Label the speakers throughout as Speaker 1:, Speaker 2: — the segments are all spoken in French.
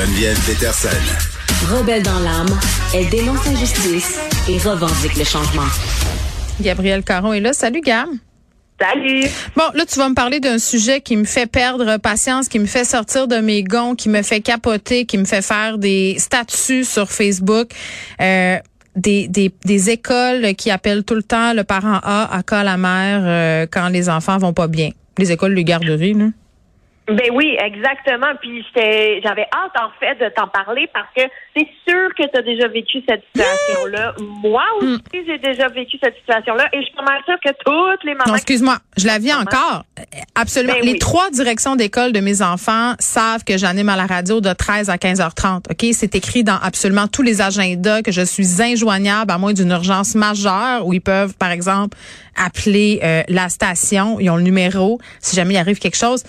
Speaker 1: Geneviève Peterson.
Speaker 2: Rebelle dans l'âme, elle dénonce l'injustice et revendique le changement.
Speaker 3: Gabriel Caron est là. Salut, Gab.
Speaker 4: Salut.
Speaker 3: Bon, là, tu vas me parler d'un sujet qui me fait perdre patience, qui me fait sortir de mes gonds, qui me fait capoter, qui me fait faire des statuts sur Facebook. Euh, des, des, des écoles qui appellent tout le temps le parent A à cas la mère euh, quand les enfants vont pas bien. Les écoles, les garderies, là.
Speaker 4: Ben oui, exactement. Puis j'étais, j'avais hâte en fait de t'en parler parce que c'est sûr que tu as déjà vécu cette situation-là. Moi
Speaker 3: Hmm.
Speaker 4: aussi, j'ai déjà vécu cette situation-là et je suis pas sûre que toutes les mamans.
Speaker 3: Non, excuse-moi, je la vis encore. Absolument.
Speaker 4: Ben
Speaker 3: les
Speaker 4: oui.
Speaker 3: trois directions d'école de mes enfants savent que j'anime à la radio de 13 à 15h30. OK, c'est écrit dans absolument tous les agendas que je suis injoignable à moins d'une urgence majeure où ils peuvent par exemple appeler euh, la station, ils ont le numéro si jamais il arrive quelque chose.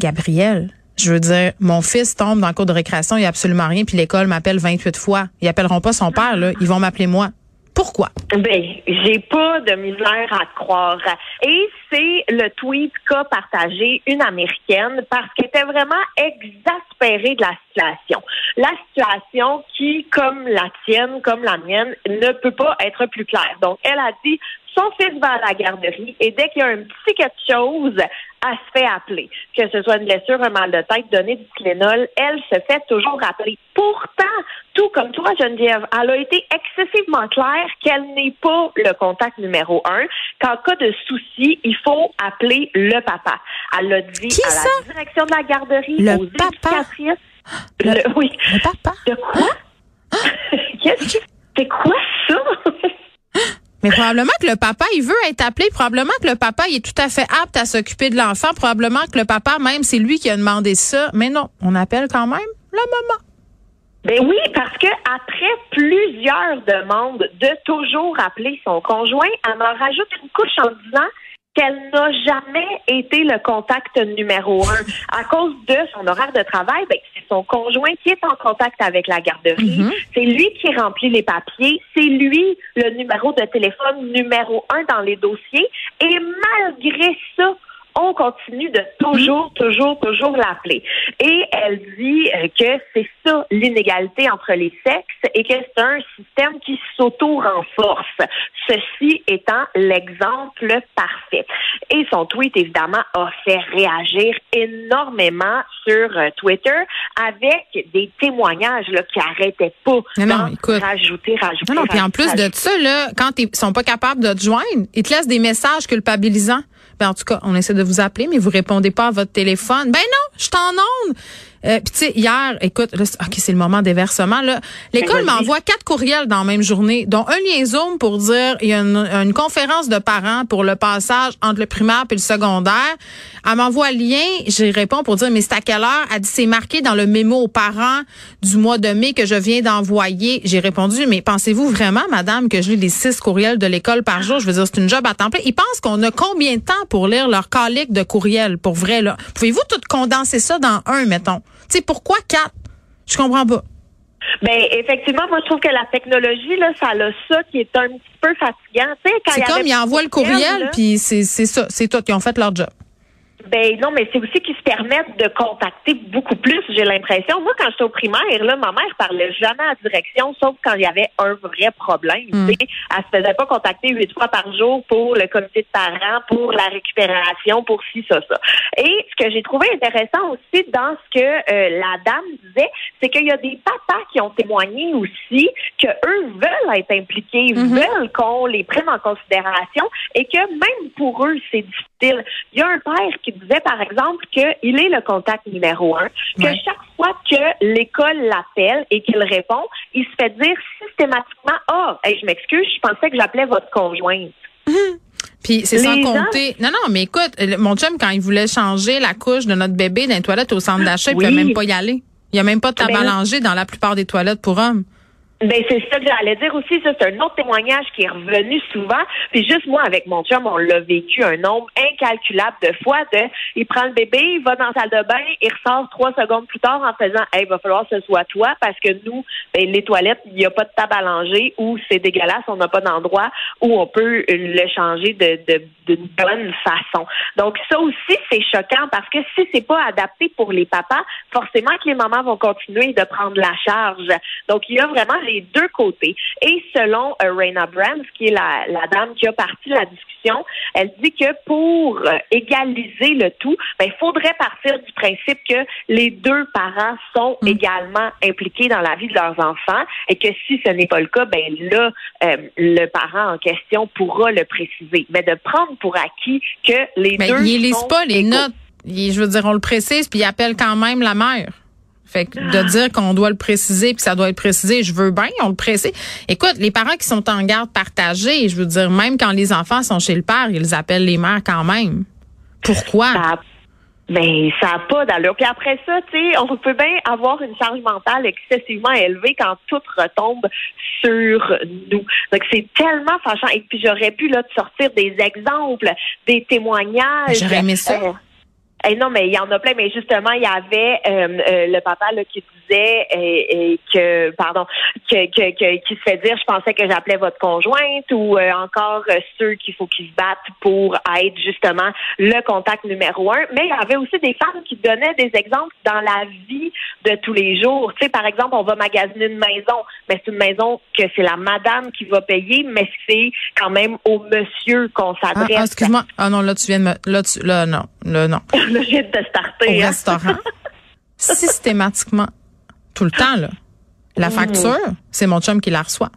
Speaker 3: Gabriel, je veux dire, mon fils tombe dans le cours de récréation, il n'y a absolument rien, puis l'école m'appelle 28 fois. Ils appelleront pas son père, là. Ils vont m'appeler moi. Pourquoi?
Speaker 4: Ben, j'ai pas de misère à croire. Et c'est le tweet qu'a partagé une Américaine parce qu'elle était vraiment exaspérée de la situation. La situation qui, comme la tienne, comme la mienne, ne peut pas être plus claire. Donc, elle a dit, son fils va à la garderie et dès qu'il y a un petit quelque chose, elle se fait appeler. Que ce soit une blessure, un mal de tête, donner du Tylenol, elle se fait toujours appeler. Pourtant, tout comme toi, Geneviève, elle a été excessivement claire qu'elle n'est pas le contact numéro un, qu'en cas de souci, il faut appeler le papa. Elle l'a dit
Speaker 3: Qui
Speaker 4: à
Speaker 3: ça?
Speaker 4: la direction de la garderie,
Speaker 3: Le
Speaker 4: aux
Speaker 3: papa?
Speaker 4: éducatrices. Le- oui.
Speaker 3: Le papa?
Speaker 4: De quoi? Qu'est-ce que c'est quoi ça?
Speaker 3: Mais probablement que le papa, il veut être appelé. Probablement que le papa, il est tout à fait apte à s'occuper de l'enfant. Probablement que le papa, même, c'est lui qui a demandé ça. Mais non, on appelle quand même la maman.
Speaker 4: Ben oui, parce que après plusieurs demandes de toujours appeler son conjoint, elle m'en rajoute une couche en disant qu'elle n'a jamais été le contact numéro un. À cause de son horaire de travail, ben, c'est son conjoint qui est en contact avec la garderie.
Speaker 3: Mhm.
Speaker 4: C'est lui qui remplit les papiers. C'est lui le numéro de téléphone numéro un dans les dossiers. Et malgré ça, on continue de toujours, toujours, toujours l'appeler. Et elle dit euh, que c'est ça l'inégalité entre les sexes et que c'est un système qui s'auto-renforce. Ceci étant l'exemple parfait. Et son tweet, évidemment, a fait réagir énormément sur euh, Twitter avec des témoignages là, qui arrêtaient pas
Speaker 3: non, écoute.
Speaker 4: rajouter, rajouter,
Speaker 3: Non, non, puis en plus
Speaker 4: rajouter.
Speaker 3: de ça, là, quand ils sont pas capables de te joindre, ils te laissent des messages culpabilisants. Ben, en tout cas, on essaie de vous appeler, mais vous répondez pas à votre téléphone. Ben non, je t'en onde. Euh, puis tu sais, hier, écoute, là, c'est- ok, c'est le moment des versements. Là, l'école m'envoie quatre courriels dans la même journée, dont un lien Zoom pour dire il y a une, une conférence de parents pour le passage entre le primaire et le secondaire. Elle m'envoie le lien, j'y réponds pour dire mais c'est à quelle heure? Elle dit c'est marqué dans le mémo aux parents du mois de mai que je viens d'envoyer. J'ai répondu mais pensez-vous vraiment, madame, que je lis les six courriels de l'école par jour? Je veux dire c'est une job à temps plein. Ils pensent qu'on a combien de temps pour lire leur calique de courriels pour vrai là? Pouvez-vous tout condenser ça dans un, mettons? Tu sais pourquoi quatre? Je comprends pas.
Speaker 4: Ben effectivement, moi je trouve que la technologie là, ça a ça qui est un petit peu fatigant. Tu sais, quand
Speaker 3: C'est comme ils envoient le
Speaker 4: courriel,
Speaker 3: puis c'est c'est ça, c'est tout. Ils ont fait leur job.
Speaker 4: Ben non, mais c'est aussi qu'ils se permettent de contacter beaucoup plus, j'ai l'impression. Moi, quand j'étais au primaire, là, ma mère parlait jamais à la direction, sauf quand il y avait un vrai problème.
Speaker 3: Mm.
Speaker 4: Elle se faisait pas contacter huit fois par jour pour le comité de parents, pour la récupération, pour ci, ça, ça. Et ce que j'ai trouvé intéressant aussi dans ce que euh, la dame disait, c'est qu'il y a des papas qui ont témoigné aussi que eux veulent être impliqués, veulent qu'on les prenne en considération et que même pour eux, c'est difficile. Il y a un père qui disait, par exemple, qu'il est le contact numéro un, que
Speaker 3: Ouais.
Speaker 4: chaque fois que l'école l'appelle et qu'il répond, il se fait dire systématiquement, ah, hey, je m'excuse, je pensais que j'appelais votre conjointe.
Speaker 3: Puis c'est sans
Speaker 4: gens-
Speaker 3: compter. Non, non, mais écoute, mon chum, quand il voulait changer la couche de notre bébé dans les toilettes au centre d'achat, il
Speaker 4: Oui.
Speaker 3: pouvait même pas y aller. Il y a même pas de table
Speaker 4: Ben
Speaker 3: dans la plupart des toilettes pour hommes.
Speaker 4: Ben c'est ça que j'allais dire aussi. C'est un autre témoignage qui est revenu souvent. Puis juste moi avec mon chum, on l'a vécu un nombre incalculable de fois. De, il prend le bébé, il va dans la salle de bain, il ressort trois secondes plus tard en faisant, hey, il va falloir que ce soit toi parce que nous, ben, les toilettes, il n'y a pas de table à langer ou c'est dégueulasse, on n'a pas d'endroit où on peut le changer de d'une bonne façon. Donc ça aussi c'est choquant parce que si c'est pas adapté pour les papas, forcément que les mamans vont continuer de prendre la charge. Donc il y a vraiment deux côtés. Et selon euh, Raina Brands, qui est la, la dame qui a parti la discussion, elle dit que pour euh, égaliser le tout, ben, il faudrait partir du principe que les deux parents sont également impliqués dans la vie de leurs enfants et que si ce n'est pas le cas, ben là, euh, le parent en question pourra le préciser. Mais de prendre pour acquis que les
Speaker 3: Mais
Speaker 4: deux
Speaker 3: ils lisent pas les notes. Je veux dire, on le précise, puis ils appellent quand même la mère. Fait que de dire qu'on doit le préciser, puis ça doit être précisé, je veux bien, on le précise. Écoute, les parents qui sont en garde partagée, je veux dire, même quand les enfants sont chez le père, ils appellent les mères quand même. Pourquoi?
Speaker 4: Ça ben, ça n'a pas d'allure. Puis après ça, tu sais, on peut bien avoir une charge mentale excessivement élevée quand tout retombe sur nous. Donc, c'est tellement fâchant. Et puis, j'aurais pu, là, te sortir des exemples, des témoignages.
Speaker 3: J'aurais aimé ça.
Speaker 4: Euh, eh non, mais il y en a plein. Mais justement, il y avait euh, euh, le papa là, qui disait euh, que, pardon, que, que, que- qui se fait dire, je pensais que j'appelais votre conjointe, ou euh, encore euh, ceux qu'il faut qu'ils se battent pour être justement le contact numéro un. Mais il y avait aussi des femmes qui donnaient des exemples dans la vie de tous les jours. Tu sais, par exemple, on va magasiner une maison, mais c'est une maison que c'est la madame qui va payer, mais c'est quand même au monsieur qu'on
Speaker 3: Ah,
Speaker 4: s'adresse.
Speaker 3: ah, excuse-moi. Ah non, là, tu viens de me. Là, tu, là non. Là, non.
Speaker 4: Là, je viens de te
Speaker 3: Au
Speaker 4: starter. hein.
Speaker 3: restaurant, systématiquement, tout le temps, là, la facture, c'est mon chum qui la reçoit.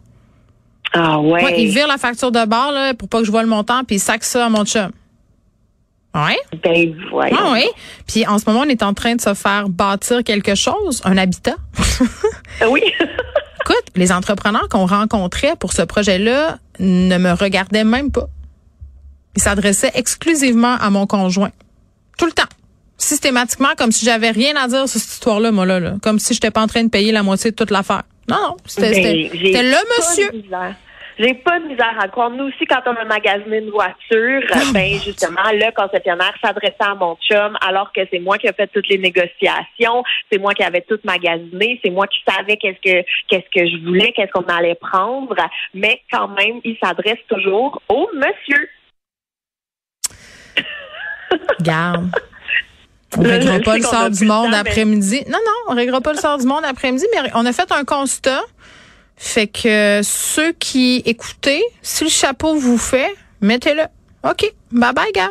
Speaker 4: Ah ouais.
Speaker 3: Ouais, il vire la facture de bord là, pour pas que je vois le montant, puis il sac ça à mon chum. Ouais.
Speaker 4: Ben voyons.
Speaker 3: Ah oui. Puis en ce moment, on est en train de se faire bâtir quelque chose, un habitat.
Speaker 4: Ah Oui.
Speaker 3: Écoute, les entrepreneurs qu'on rencontrait pour ce projet-là ne me regardaient même pas. Ils s'adressaient exclusivement à mon conjoint. Tout le temps. Systématiquement, comme si j'avais rien à dire sur cette histoire-là, moi, là, là. Comme si j'étais pas en train de payer la moitié de toute l'affaire. Non, non. C'était
Speaker 4: Ben,
Speaker 3: le
Speaker 4: pas
Speaker 3: monsieur.
Speaker 4: de misère. J'ai pas de misère à croire. Nous aussi, quand on a magasiné une voiture, ben justement, le concessionnaire s'adressait à mon chum, alors que c'est moi qui ai fait toutes les négociations, c'est moi qui avais tout magasiné, c'est moi qui savais qu'est-ce que qu'est-ce que je voulais, qu'est-ce qu'on allait prendre, mais quand même, il s'adresse toujours au monsieur.
Speaker 3: Garde. On réglera
Speaker 4: je
Speaker 3: pas le sort du monde
Speaker 4: mais-
Speaker 3: après-midi. Non, non, on réglera pas le sort du monde après-midi, mais on a fait un constat. Fait que ceux qui écoutez, si le chapeau vous fait, mettez-le. OK. Bye bye, Gam.